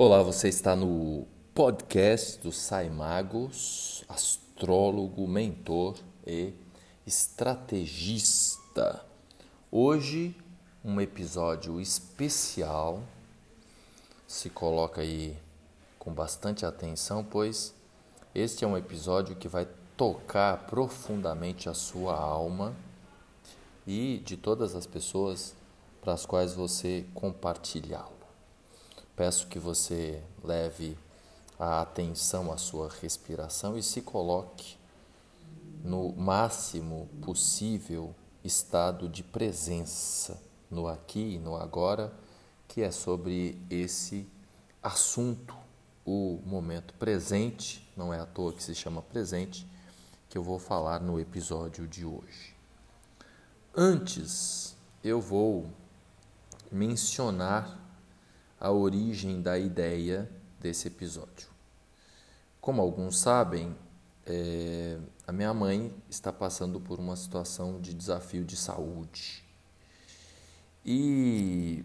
Olá, você está no podcast do Sai Magos, astrólogo, mentor e estrategista. Hoje, um episódio especial. Se coloca aí com bastante atenção, pois este é um episódio que vai tocar profundamente a sua alma e de todas as pessoas para as quais você compartilhá-lo. Peço que você leve a atenção à sua respiração e se coloque no máximo possível estado de presença no aqui e no agora, que é sobre esse assunto, o momento presente, não é à toa que se chama presente, que eu vou falar no episódio de hoje. Antes, eu vou mencionar a origem da ideia desse episódio. Como alguns sabem, é, a minha mãe está passando por uma situação de desafio de saúde. E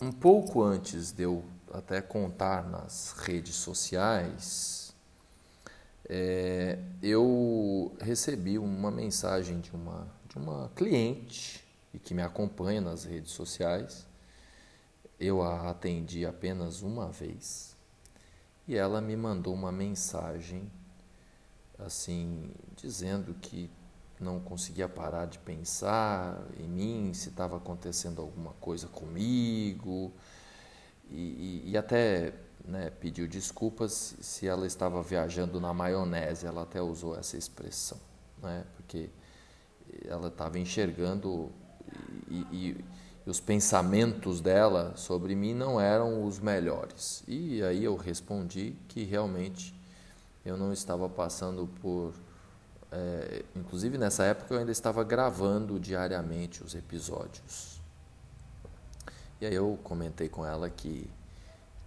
um pouco antes de eu até contar nas redes sociais, é, eu recebi uma mensagem de uma, de uma cliente e que me acompanha nas redes sociais eu a atendi apenas uma vez. E ela me mandou uma mensagem assim dizendo que não conseguia parar de pensar em mim, se estava acontecendo alguma coisa comigo. E, e, e até né, pediu desculpas se ela estava viajando na maionese, ela até usou essa expressão, né, porque ela estava enxergando e, e e os pensamentos dela sobre mim não eram os melhores. E aí eu respondi que realmente eu não estava passando por. É, inclusive nessa época eu ainda estava gravando diariamente os episódios. E aí eu comentei com ela que,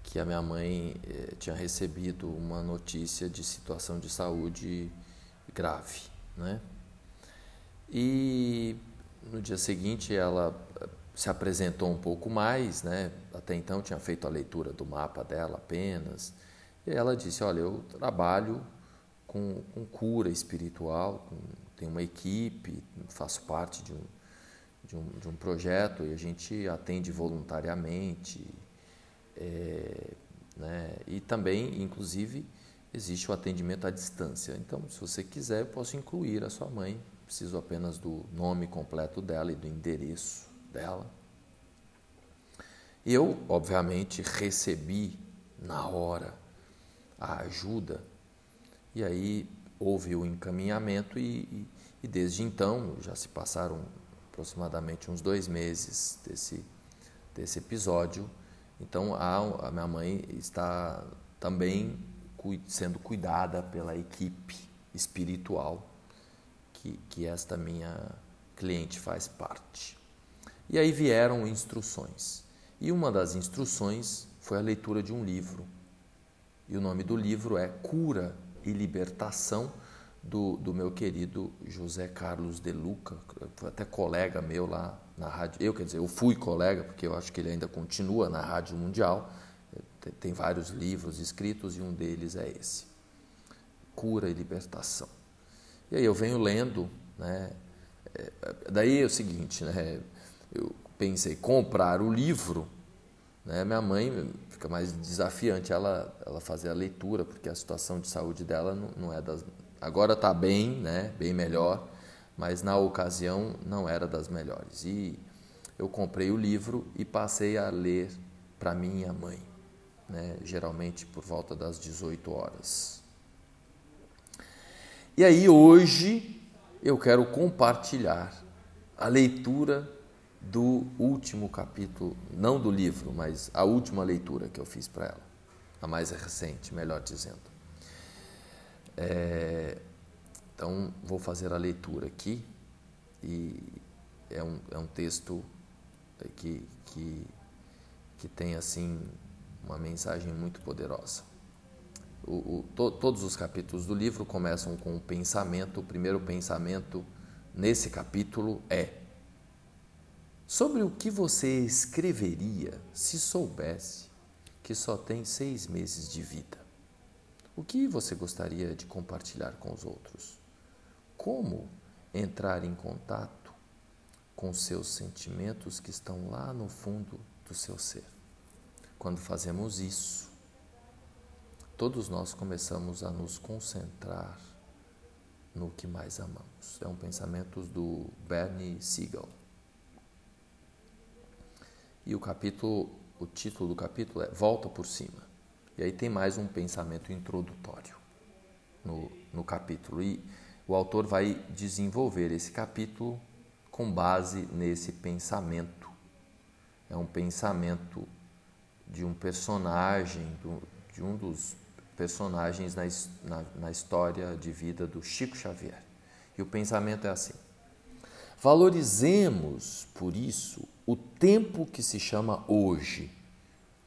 que a minha mãe é, tinha recebido uma notícia de situação de saúde grave, né? E no dia seguinte ela se apresentou um pouco mais, né? Até então tinha feito a leitura do mapa dela apenas. E ela disse: Olha, eu trabalho com, com cura espiritual, com, tenho uma equipe, faço parte de um, de, um, de um projeto e a gente atende voluntariamente. É, né? E também, inclusive, existe o atendimento à distância. Então, se você quiser, eu posso incluir a sua mãe. Preciso apenas do nome completo dela e do endereço dela. Eu, obviamente, recebi na hora a ajuda e aí houve o encaminhamento e, e, e desde então já se passaram aproximadamente uns dois meses desse, desse episódio. Então a, a minha mãe está também sendo cuidada pela equipe espiritual que, que esta minha cliente faz parte. E aí vieram instruções. E uma das instruções foi a leitura de um livro. E o nome do livro é Cura e Libertação, do, do meu querido José Carlos de Luca, foi até colega meu lá na rádio. Eu, quer dizer, eu fui colega, porque eu acho que ele ainda continua na Rádio Mundial. Tem, vários livros escritos e um deles é esse: Cura e Libertação. E aí eu venho lendo, né? É, daí é o seguinte, né? Eu pensei comprar o livro, né? Minha mãe fica mais desafiante ela ela fazer a leitura porque a situação de saúde dela não, não é das agora está bem, né? Bem melhor, mas na ocasião não era das melhores. E eu comprei o livro e passei a ler para minha mãe, né? Geralmente por volta das 18 horas. E aí hoje eu quero compartilhar a leitura do último capítulo, não do livro, mas a última leitura que eu fiz para ela, a mais recente, melhor dizendo. É, então, vou fazer a leitura aqui e é um, é um texto que, que, que tem, assim, uma mensagem muito poderosa. O, o, to, todos os capítulos do livro começam com um pensamento. O primeiro pensamento nesse capítulo é Sobre o que você escreveria se soubesse que só tem seis meses de vida. O que você gostaria de compartilhar com os outros? Como entrar em contato com seus sentimentos que estão lá no fundo do seu ser? Quando fazemos isso, todos nós começamos a nos concentrar no que mais amamos. É um pensamento do Bernie Siegel. E o capítulo, o título do capítulo é Volta por cima. E aí tem mais um pensamento introdutório no, no capítulo. E o autor vai desenvolver esse capítulo com base nesse pensamento. É um pensamento de um personagem, de um dos personagens na, na, na história de vida do Chico Xavier. E o pensamento é assim: valorizemos, por isso, o tempo que se chama hoje.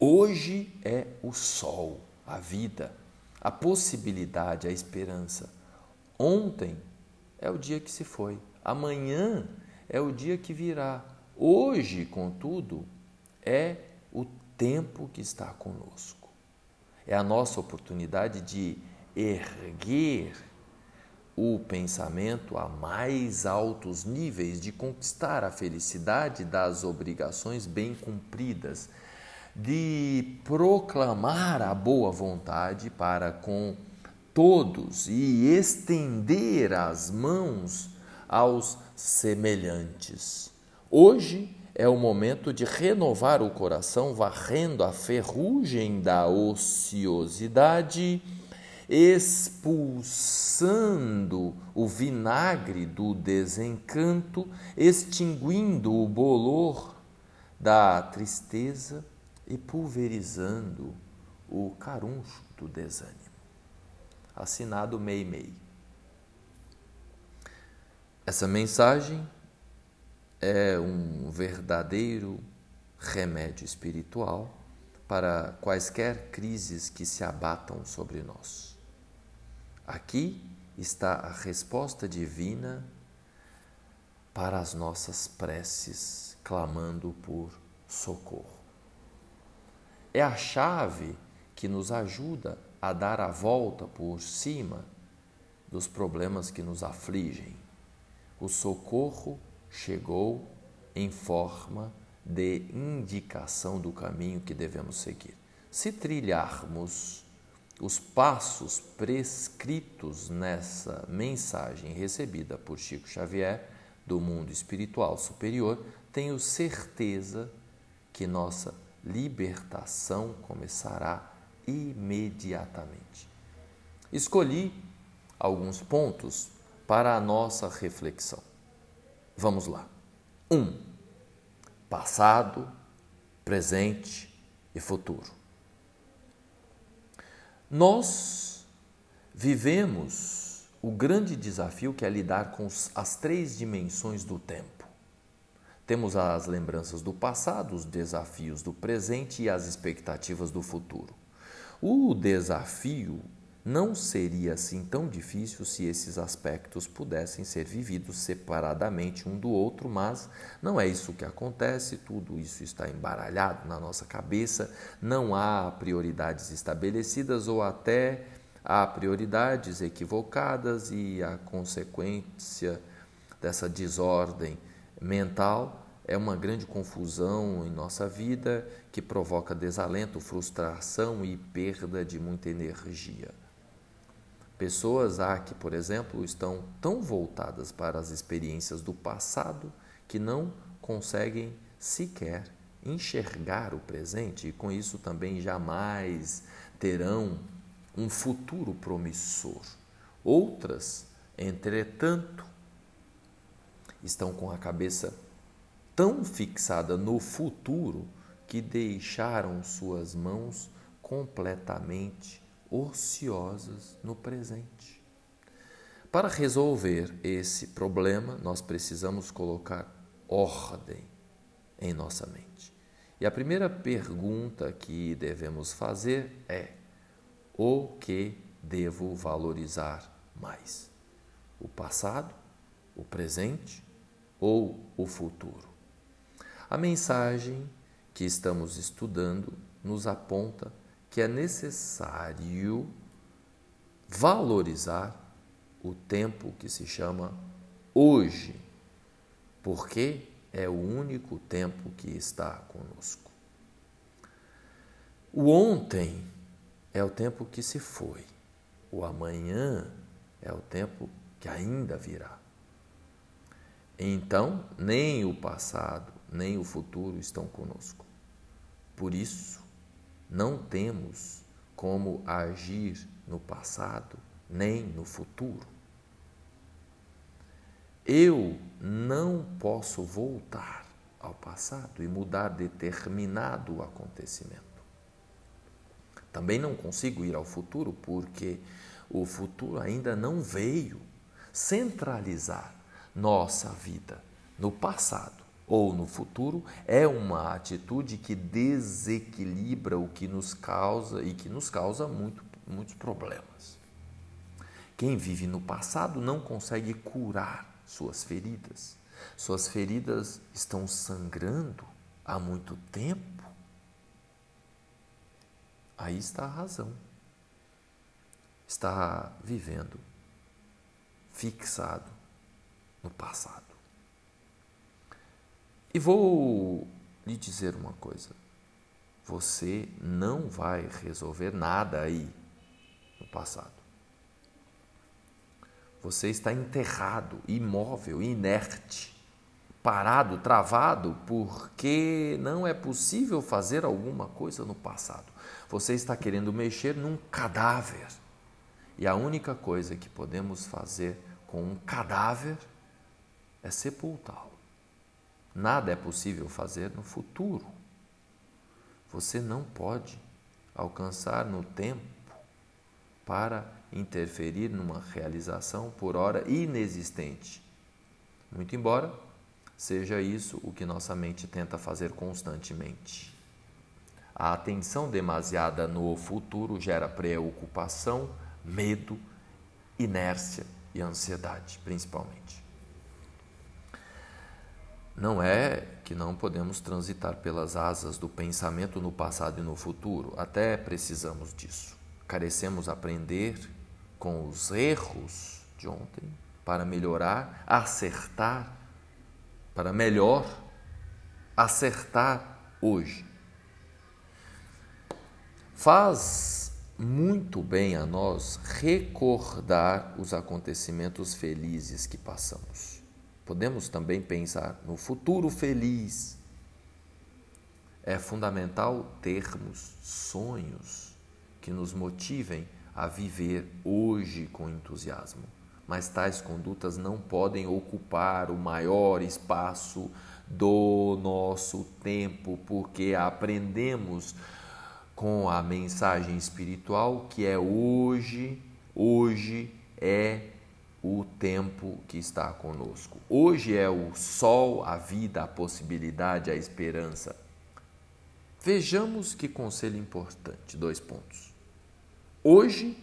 Hoje é o sol, a vida, a possibilidade, a esperança. Ontem é o dia que se foi, amanhã é o dia que virá. Hoje, contudo, é o tempo que está conosco. É a nossa oportunidade de erguer o pensamento a mais altos níveis, de conquistar a felicidade das obrigações bem cumpridas, de proclamar a boa vontade para com todos e estender as mãos aos semelhantes. Hoje é o momento de renovar o coração, varrendo a ferrugem da ociosidade expulsando o vinagre do desencanto, extinguindo o bolor da tristeza e pulverizando o caruncho do desânimo. Assinado Mei Mei. Essa mensagem é um verdadeiro remédio espiritual para quaisquer crises que se abatam sobre nós. Aqui está a resposta divina para as nossas preces, clamando por socorro. É a chave que nos ajuda a dar a volta por cima dos problemas que nos afligem. O socorro chegou em forma de indicação do caminho que devemos seguir. Se trilharmos os passos prescritos nessa mensagem recebida por Chico Xavier do mundo espiritual superior, tenho certeza que nossa libertação começará imediatamente. Escolhi alguns pontos para a nossa reflexão. Vamos lá. 1. Um, passado, presente e futuro. Nós vivemos o grande desafio que é lidar com as três dimensões do tempo. Temos as lembranças do passado, os desafios do presente e as expectativas do futuro. O desafio não seria assim tão difícil se esses aspectos pudessem ser vividos separadamente um do outro, mas não é isso que acontece, tudo isso está embaralhado na nossa cabeça, não há prioridades estabelecidas ou até há prioridades equivocadas e a consequência dessa desordem mental é uma grande confusão em nossa vida que provoca desalento, frustração e perda de muita energia. Pessoas há que, por exemplo, estão tão voltadas para as experiências do passado que não conseguem sequer enxergar o presente e com isso também jamais terão um futuro promissor. Outras, entretanto, estão com a cabeça tão fixada no futuro que deixaram suas mãos completamente ociosas no presente. Para resolver esse problema, nós precisamos colocar ordem em nossa mente. E a primeira pergunta que devemos fazer é: o que devo valorizar mais? O passado, o presente ou o futuro? A mensagem que estamos estudando nos aponta que é necessário valorizar o tempo que se chama hoje, porque é o único tempo que está conosco. O ontem é o tempo que se foi, o amanhã é o tempo que ainda virá. Então, nem o passado, nem o futuro estão conosco. Por isso, não temos como agir no passado nem no futuro. Eu não posso voltar ao passado e mudar determinado acontecimento. Também não consigo ir ao futuro porque o futuro ainda não veio centralizar nossa vida no passado ou no futuro é uma atitude que desequilibra o que nos causa e que nos causa muito, muitos problemas. Quem vive no passado não consegue curar suas feridas. Suas feridas estão sangrando há muito tempo. Aí está a razão. Está vivendo fixado no passado. E vou lhe dizer uma coisa: você não vai resolver nada aí no passado. Você está enterrado, imóvel, inerte, parado, travado, porque não é possível fazer alguma coisa no passado. Você está querendo mexer num cadáver. E a única coisa que podemos fazer com um cadáver é sepultá-lo. Nada é possível fazer no futuro. Você não pode alcançar no tempo para interferir numa realização por hora inexistente. Muito embora seja isso o que nossa mente tenta fazer constantemente. A atenção demasiada no futuro gera preocupação, medo, inércia e ansiedade, principalmente. Não é que não podemos transitar pelas asas do pensamento no passado e no futuro, até precisamos disso. Carecemos aprender com os erros de ontem para melhorar, acertar, para melhor acertar hoje. Faz muito bem a nós recordar os acontecimentos felizes que passamos. Podemos também pensar no futuro feliz. É fundamental termos sonhos que nos motivem a viver hoje com entusiasmo. Mas tais condutas não podem ocupar o maior espaço do nosso tempo, porque aprendemos com a mensagem espiritual que é hoje, hoje é o tempo que está conosco. Hoje é o sol, a vida, a possibilidade, a esperança. Vejamos que conselho importante, dois pontos. Hoje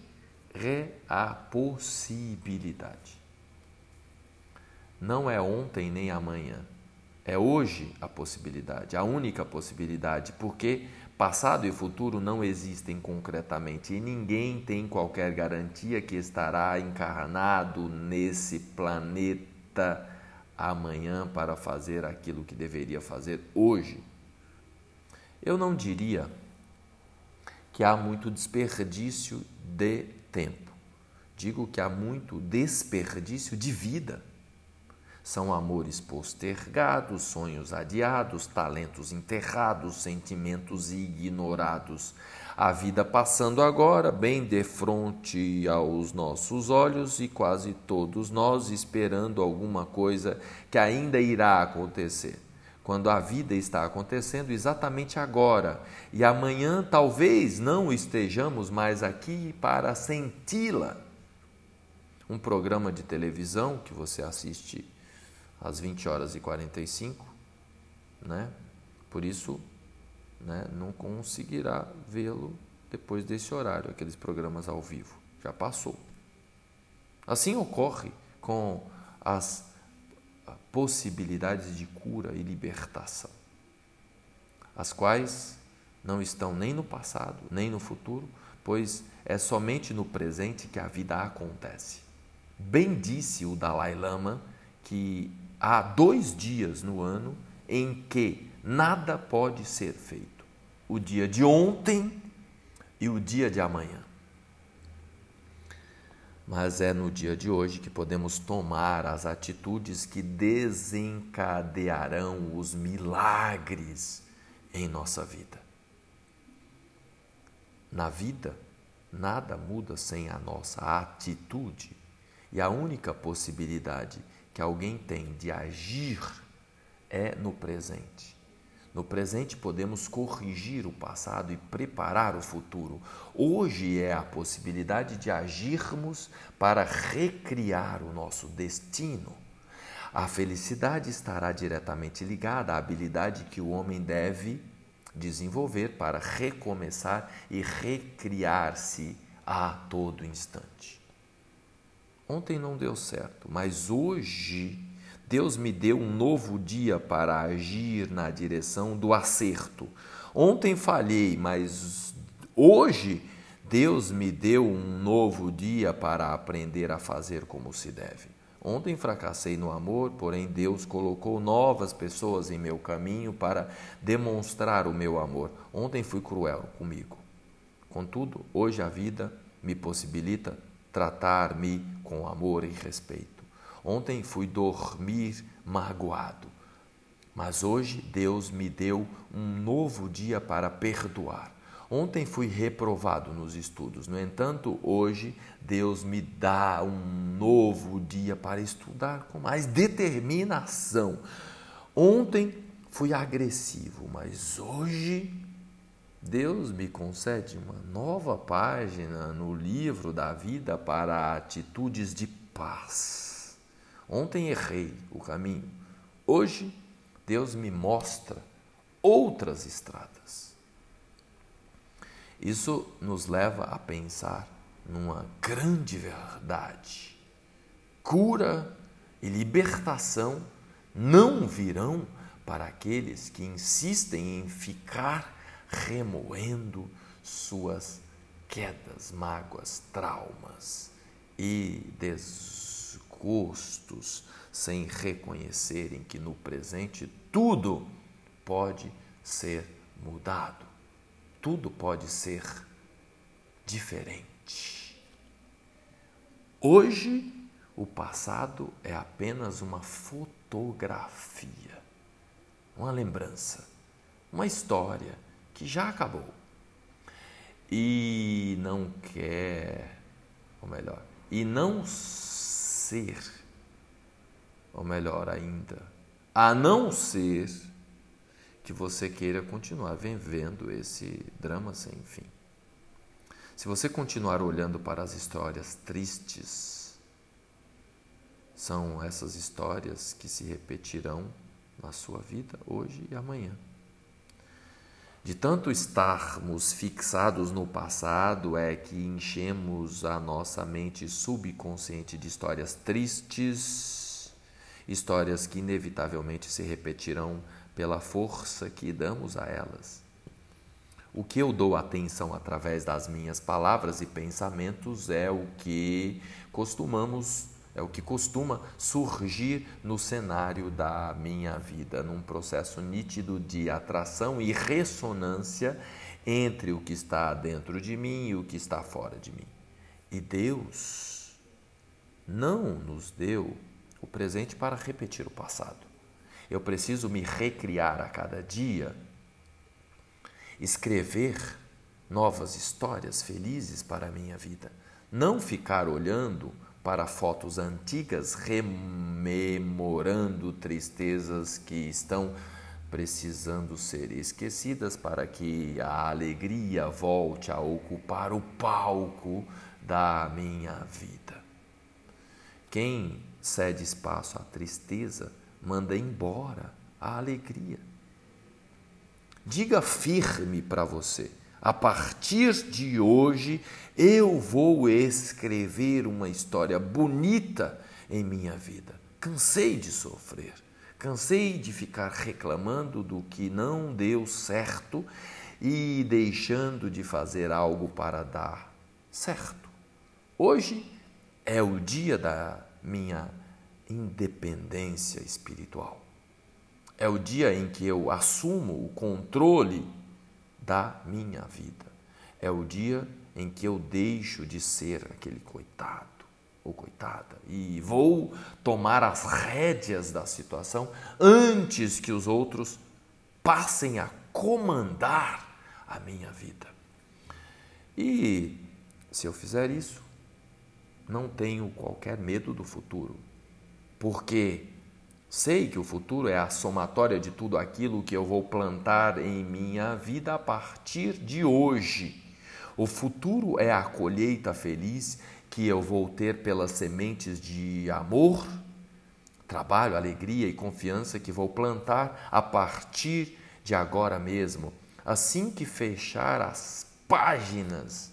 é a possibilidade. Não é ontem nem amanhã. É hoje a possibilidade, a única possibilidade, porque passado e futuro não existem concretamente e ninguém tem qualquer garantia que estará encarnado nesse planeta amanhã para fazer aquilo que deveria fazer hoje. Eu não diria que há muito desperdício de tempo. Digo que há muito desperdício de vida. São amores postergados, sonhos adiados, talentos enterrados, sentimentos ignorados. A vida passando agora, bem de frente aos nossos olhos e quase todos nós esperando alguma coisa que ainda irá acontecer quando a vida está acontecendo exatamente agora e amanhã talvez não estejamos mais aqui para senti-la. Um programa de televisão que você assiste às 20 horas e 45, né? Por isso, né, não conseguirá vê-lo depois desse horário, aqueles programas ao vivo. Já passou. Assim ocorre com as possibilidades de cura e libertação, as quais não estão nem no passado, nem no futuro, pois é somente no presente que a vida acontece. Bem disse o Dalai Lama que há dois dias no ano em que nada pode ser feito: o dia de ontem e o dia de amanhã. Mas é no dia de hoje que podemos tomar as atitudes que desencadearão os milagres em nossa vida. Na vida, nada muda sem a nossa atitude. E a única possibilidade que alguém tem de agir é no presente. No presente podemos corrigir o passado e preparar o futuro. Hoje é a possibilidade de agirmos para recriar o nosso destino. A felicidade estará diretamente ligada à habilidade que o homem deve desenvolver para recomeçar e recriar-se a todo instante. Ontem não deu certo, mas hoje Deus me deu um novo dia para agir na direção do acerto. Ontem falhei, mas hoje Deus me deu um novo dia para aprender a fazer como se deve. Ontem fracassei no amor, porém Deus colocou novas pessoas em meu caminho para demonstrar o meu amor. Ontem fui cruel comigo. Contudo, hoje a vida me possibilita tratar-me com amor e respeito. Ontem fui dormir magoado, mas hoje Deus me deu um novo dia para perdoar. Ontem fui reprovado nos estudos, no entanto, hoje Deus me dá um novo dia para estudar com mais determinação. Ontem fui agressivo, mas hoje Deus me concede uma nova página no livro da vida para atitudes de paz. Ontem errei o caminho. Hoje, Deus me mostra outras estradas. Isso nos leva a pensar numa grande verdade. Cura e libertação não virão para aqueles que insistem em ficar remoendo suas quedas, mágoas, traumas e des gostos, sem reconhecerem que no presente tudo pode ser mudado, tudo pode ser diferente. Hoje, o passado é apenas uma fotografia, uma lembrança, uma história que já acabou e não quer, ou melhor, e não ser, ou melhor ainda, a não ser que você queira continuar vivendo esse drama sem fim. Se você continuar olhando para as histórias tristes, são essas histórias que se repetirão na sua vida hoje e amanhã. De tanto estarmos fixados no passado, é que enchemos a nossa mente subconsciente de histórias tristes, histórias que inevitavelmente se repetirão pela força que damos a elas. O que eu dou atenção através das minhas palavras e pensamentos é o que costumamos é o que costuma surgir no cenário da minha vida, num processo nítido de atração e ressonância entre o que está dentro de mim e o que está fora de mim. E Deus não nos deu o presente para repetir o passado. Eu preciso me recriar a cada dia, escrever novas histórias felizes para a minha vida, não ficar olhando para fotos antigas, rememorando tristezas que estão precisando ser esquecidas para que a alegria volte a ocupar o palco da minha vida. Quem cede espaço à tristeza manda embora a alegria. Diga firme para você a partir de hoje, eu vou escrever uma história bonita em minha vida. Cansei de sofrer, cansei de ficar reclamando do que não deu certo e deixando de fazer algo para dar certo. Hoje é o dia da minha independência espiritual. É o dia em que eu assumo o controle da minha vida. É o dia em que eu deixo de ser aquele coitado ou coitada e vou tomar as rédeas da situação antes que os outros passem a comandar a minha vida. E se eu fizer isso, não tenho qualquer medo do futuro, porque sei que o futuro é a somatória de tudo aquilo que eu vou plantar em minha vida a partir de hoje. O futuro é a colheita feliz que eu vou ter pelas sementes de amor, trabalho, alegria e confiança que vou plantar a partir de agora mesmo, assim que fechar as páginas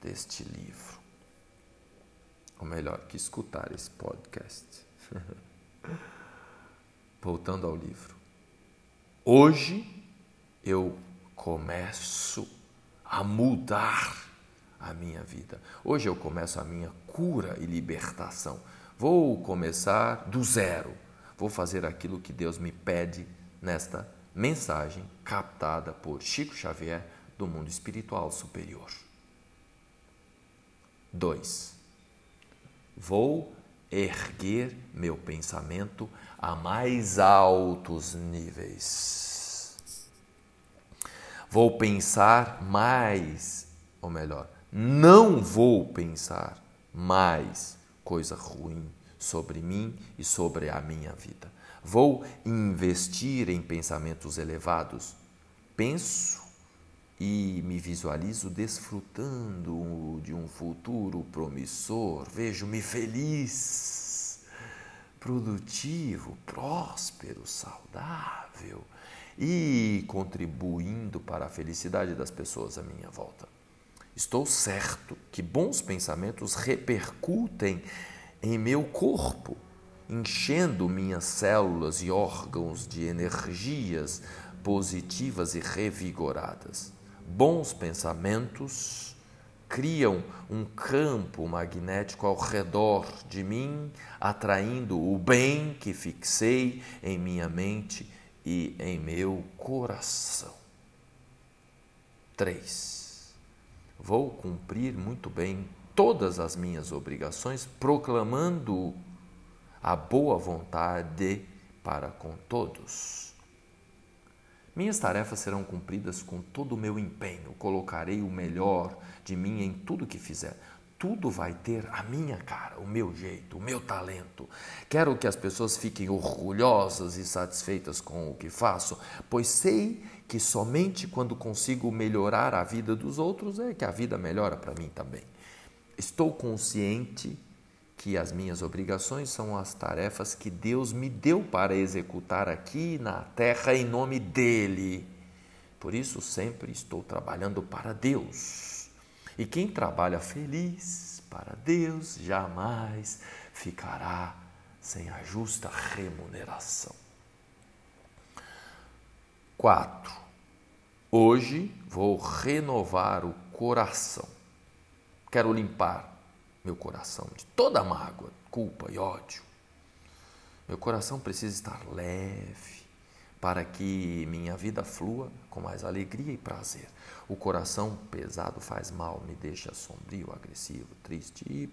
deste livro. Ou melhor, que escutar esse podcast. Voltando ao livro. Hoje eu começo a mudar a minha vida. Hoje eu começo a minha cura e libertação. Vou começar do zero. Vou fazer aquilo que Deus me pede nesta mensagem captada por Chico Xavier do mundo espiritual superior. 2. Vou erguer meu pensamento a mais altos níveis. Vou pensar mais, ou melhor, não vou pensar mais coisa ruim sobre mim e sobre a minha vida. Vou investir em pensamentos elevados. Penso e me visualizo desfrutando de um futuro promissor. Vejo-me feliz, produtivo, próspero, saudável e contribuindo para a felicidade das pessoas à minha volta. Estou certo que bons pensamentos repercutem em meu corpo, enchendo minhas células e órgãos de energias positivas e revigoradas. Bons pensamentos criam um campo magnético ao redor de mim, atraindo o bem que fixei em minha mente e em meu coração. 3 vou cumprir muito bem todas as minhas obrigações, proclamando a boa vontade para com todos. Minhas tarefas serão cumpridas com todo o meu empenho, colocarei o melhor de mim em tudo que fizer. Tudo vai ter a minha cara, o meu jeito, o meu talento. Quero que as pessoas fiquem orgulhosas e satisfeitas com o que faço, pois sei que somente quando consigo melhorar a vida dos outros é que a vida melhora para mim também. Estou consciente que as minhas obrigações são as tarefas que Deus me deu para executar aqui na terra em nome dele. Por isso sempre estou trabalhando para Deus. E quem trabalha feliz para Deus jamais ficará sem a justa remuneração. 4. Hoje vou renovar o coração. Quero limpar meu coração de toda mágoa, culpa e ódio. Meu coração precisa estar leve para que minha vida flua com mais alegria e prazer. O coração pesado faz mal, me deixa sombrio, agressivo, triste e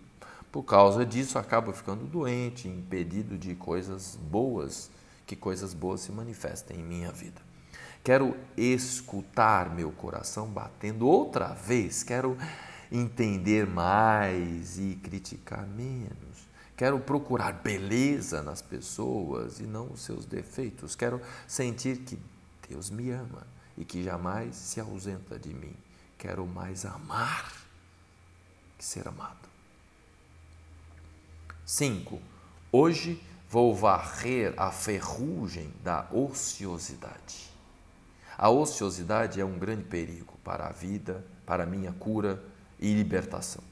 por causa disso acabo ficando doente, impedido de coisas boas, que coisas boas se manifestem em minha vida. Quero escutar meu coração batendo outra vez. Quero entender mais e criticar menos. Quero procurar beleza nas pessoas e não os seus defeitos. Quero sentir que Deus me ama e que jamais se ausenta de mim. Quero mais amar que ser amado. 5. Hoje vou varrer a ferrugem da ociosidade. A ociosidade é um grande perigo para a vida, para a minha cura e libertação.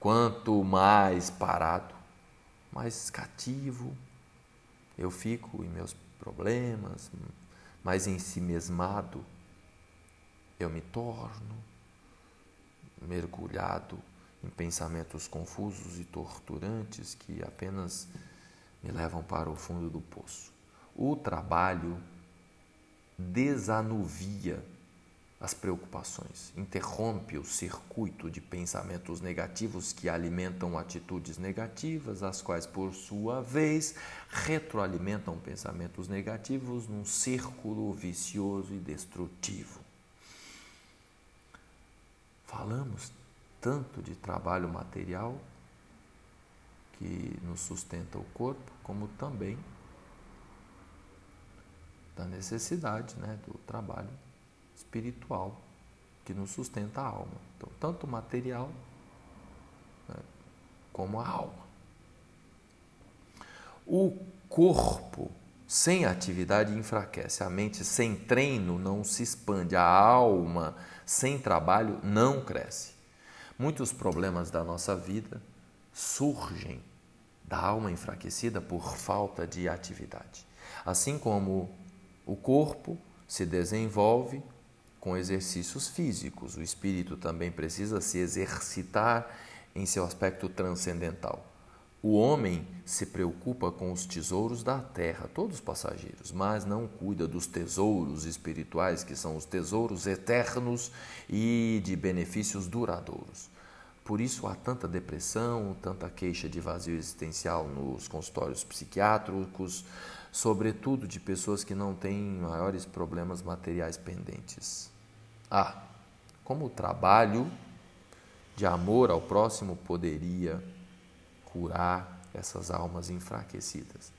Quanto mais parado, mais cativo eu fico em meus problemas, mais ensimesmado eu me torno mergulhado em pensamentos confusos e torturantes que apenas me levam para o fundo do poço. O trabalho desanuvia as preocupações, interrompe o circuito de pensamentos negativos que alimentam atitudes negativas, as quais, por sua vez, retroalimentam pensamentos negativos num círculo vicioso e destrutivo. Falamos tanto de trabalho material que nos sustenta o corpo, como também da necessidade né, do trabalho espiritual que nos sustenta a alma. Então, tanto o material né, como a alma. O corpo sem atividade enfraquece, a mente sem treino não se expande, a alma sem trabalho não cresce. Muitos problemas da nossa vida surgem da alma enfraquecida por falta de atividade. Assim como o corpo se desenvolve com exercícios físicos, o espírito também precisa se exercitar em seu aspecto transcendental. O homem se preocupa com os tesouros da terra, todos passageiros, mas não cuida dos tesouros espirituais, que são os tesouros eternos e de benefícios duradouros. Por isso há tanta depressão, tanta queixa de vazio existencial nos consultórios psiquiátricos, sobretudo de pessoas que não têm maiores problemas materiais pendentes. Ah, como o trabalho de amor ao próximo poderia curar essas almas enfraquecidas.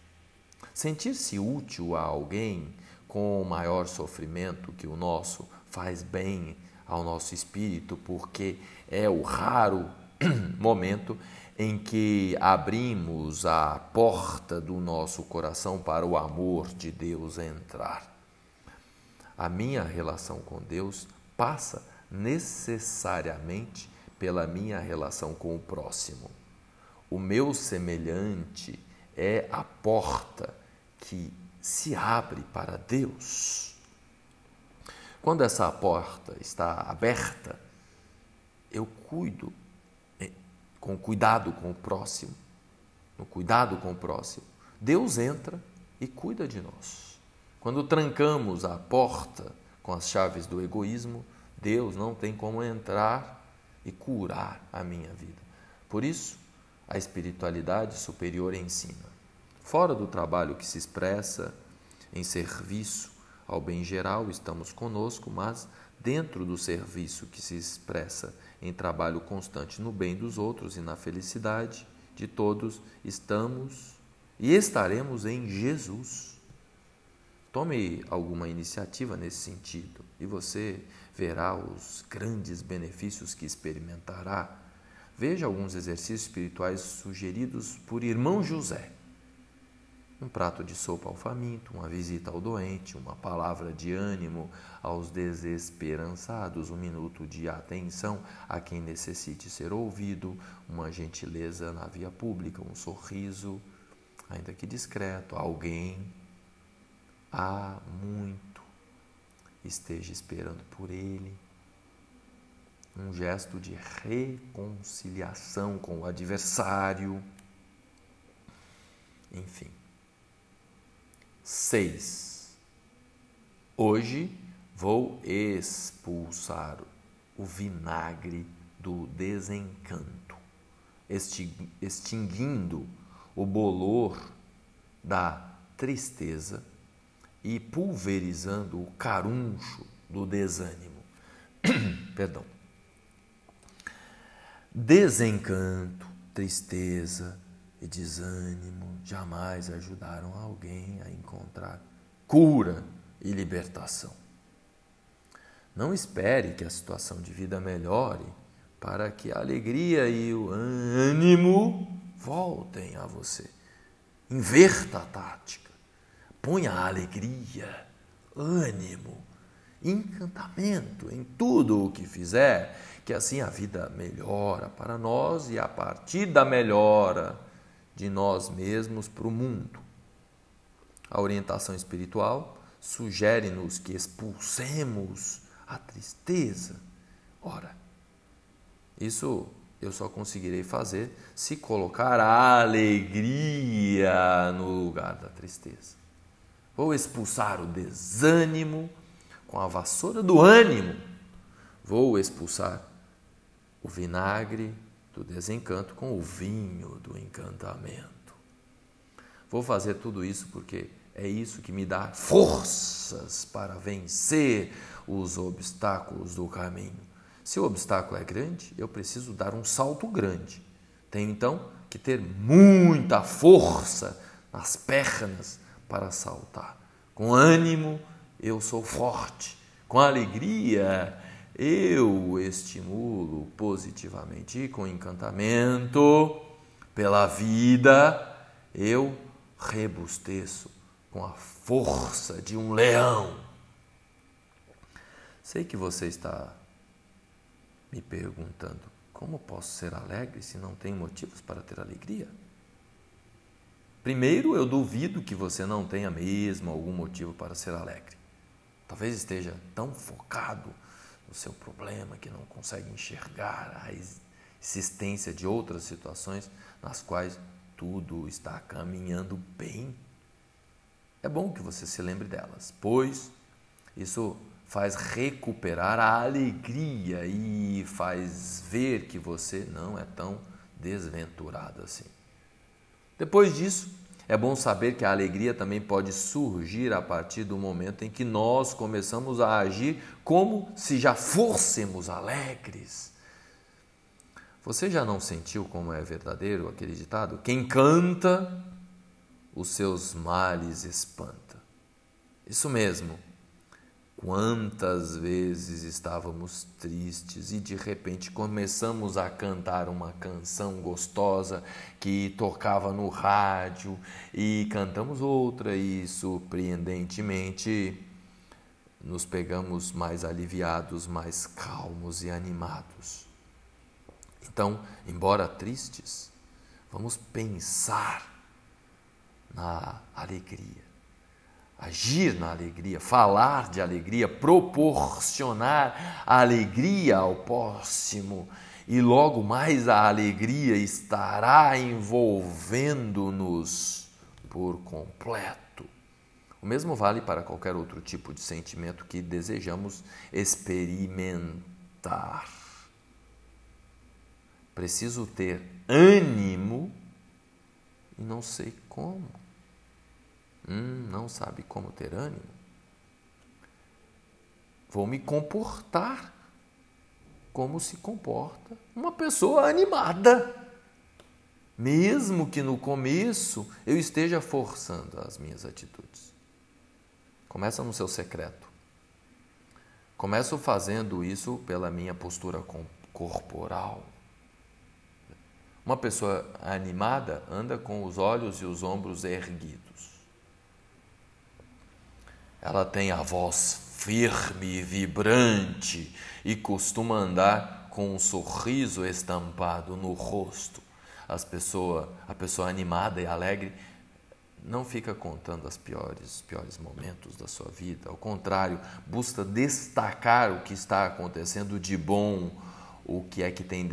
Sentir-se útil a alguém com maior sofrimento que o nosso faz bem ao nosso espírito, porque é o raro momento em que abrimos a porta do nosso coração para o amor de Deus entrar. A minha relação com Deus passa necessariamente pela minha relação com o próximo. O meu semelhante é a porta que se abre para Deus. Quando essa porta está aberta, eu cuido eh, com cuidado com o próximo, no cuidado com o próximo. Deus entra e cuida de nós. Quando trancamos a porta com as chaves do egoísmo, Deus não tem como entrar e curar a minha vida. Por isso, a espiritualidade superior ensina. Fora do trabalho que se expressa em serviço ao bem geral, estamos conosco, mas dentro do serviço que se expressa em trabalho constante no bem dos outros e na felicidade de todos, estamos e estaremos em Jesus. Tome alguma iniciativa nesse sentido e você verá os grandes benefícios que experimentará Veja alguns exercícios espirituais sugeridos por irmão José. Um prato de sopa ao faminto, uma visita ao doente, uma palavra de ânimo aos desesperançados, um minuto de atenção a quem necessite ser ouvido, uma gentileza na via pública, um sorriso, ainda que discreto, alguém há muito esteja esperando por ele um gesto de reconciliação com o adversário. Enfim. Seis. Hoje vou expulsar o vinagre do desencanto, extinguindo o bolor da tristeza e pulverizando o caruncho do desânimo. Perdão. Desencanto, tristeza e desânimo jamais ajudaram alguém a encontrar cura e libertação. Não espere que a situação de vida melhore para que a alegria e o ânimo voltem a você. Inverta a tática. Ponha a alegria, ânimo, encantamento em tudo o que fizer que assim a vida melhora para nós e a partir da melhora de nós mesmos para o mundo. A orientação espiritual sugere-nos que expulsemos a tristeza. Ora, isso eu só conseguirei fazer se colocar a alegria no lugar da tristeza. Vou expulsar o desânimo com a vassoura do ânimo. Vou expulsar o vinagre do desencanto com o vinho do encantamento. Vou fazer tudo isso porque é isso que me dá forças para vencer os obstáculos do caminho. Se o obstáculo é grande, eu preciso dar um salto grande. Tenho então que ter muita força nas pernas para saltar. Com ânimo, eu sou forte. Com alegria, eu estimulo positivamente. E com encantamento pela vida, eu rebusteço com a força de um leão. Sei que você está me perguntando: como posso ser alegre se não tenho motivos para ter alegria? Primeiro, eu duvido que você não tenha mesmo algum motivo para ser alegre. Talvez esteja tão focado no seu problema que não consegue enxergar a existência de outras situações nas quais tudo está caminhando bem. É bom que você se lembre delas, pois isso faz recuperar a alegria e faz ver que você não é tão desventurado assim. Depois disso, é bom saber que a alegria também pode surgir a partir do momento em que nós começamos a agir como se já fôssemos alegres. Você já não sentiu como é verdadeiro aquele ditado? Quem canta, os seus males espanta. Isso mesmo. Quantas vezes estávamos tristes e de repente começamos a cantar uma canção gostosa que tocava no rádio e cantamos outra e surpreendentemente nos pegamos mais aliviados, mais calmos e animados. Então, embora tristes, vamos pensar na alegria, agir na alegria, falar de alegria, proporcionar alegria ao próximo e logo mais a alegria estará envolvendo-nos por completo. O mesmo vale para qualquer outro tipo de sentimento que desejamos experimentar. Preciso ter ânimo e não sei como. Hum, não sabe como ter ânimo? Vou me comportar como se comporta uma pessoa animada. Mesmo que no começo eu esteja forçando as minhas atitudes. Começa no seu secreto. Começo fazendo isso pela minha postura corporal uma pessoa animada anda com os olhos e os ombros erguidos. Ela tem a voz firme e vibrante e costuma andar com um sorriso estampado no rosto. As pessoa, a pessoa animada e alegre não fica contando as piores, piores momentos da sua vida. Ao contrário, busca destacar o que está acontecendo de bom, o que é que tem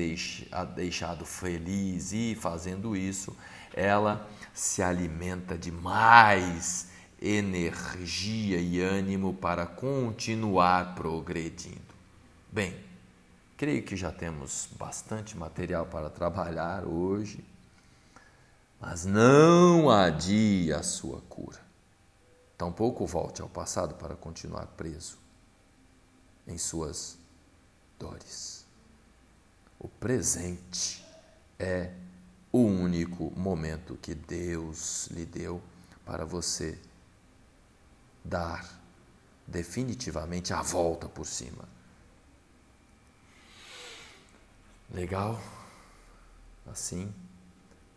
deixado feliz e fazendo isso, ela se alimenta de mais energia e ânimo para continuar progredindo. Bem, creio que já temos bastante material para trabalhar hoje, mas não adie a sua cura. Tampouco volte ao passado para continuar preso em suas dores. O presente é o único momento que Deus lhe deu para você dar definitivamente a volta por cima. Legal? Assim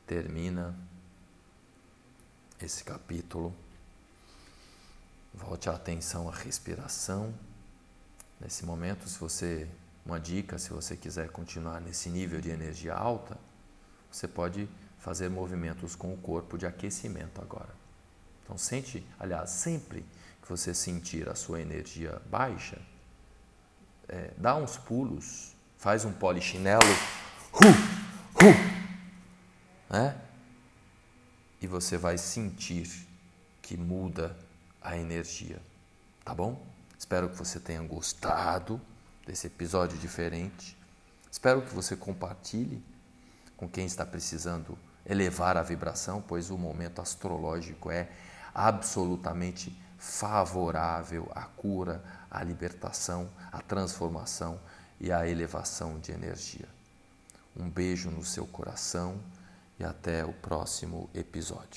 termina esse capítulo. Volte a atenção à respiração. Nesse momento, se você uma dica, se você quiser continuar nesse nível de energia alta, você pode fazer movimentos com o corpo de aquecimento agora. Então, sente, aliás, sempre você sentir a sua energia baixa, é, dá uns pulos, faz um polichinelo, hu, hu, né? E você vai sentir que muda a energia, tá bom? Espero que você tenha gostado desse episódio diferente. Espero que você compartilhe com quem está precisando elevar a vibração, pois o momento astrológico é absolutamente favorável à cura, à libertação, à transformação e à elevação de energia. Um beijo no seu coração e até o próximo episódio.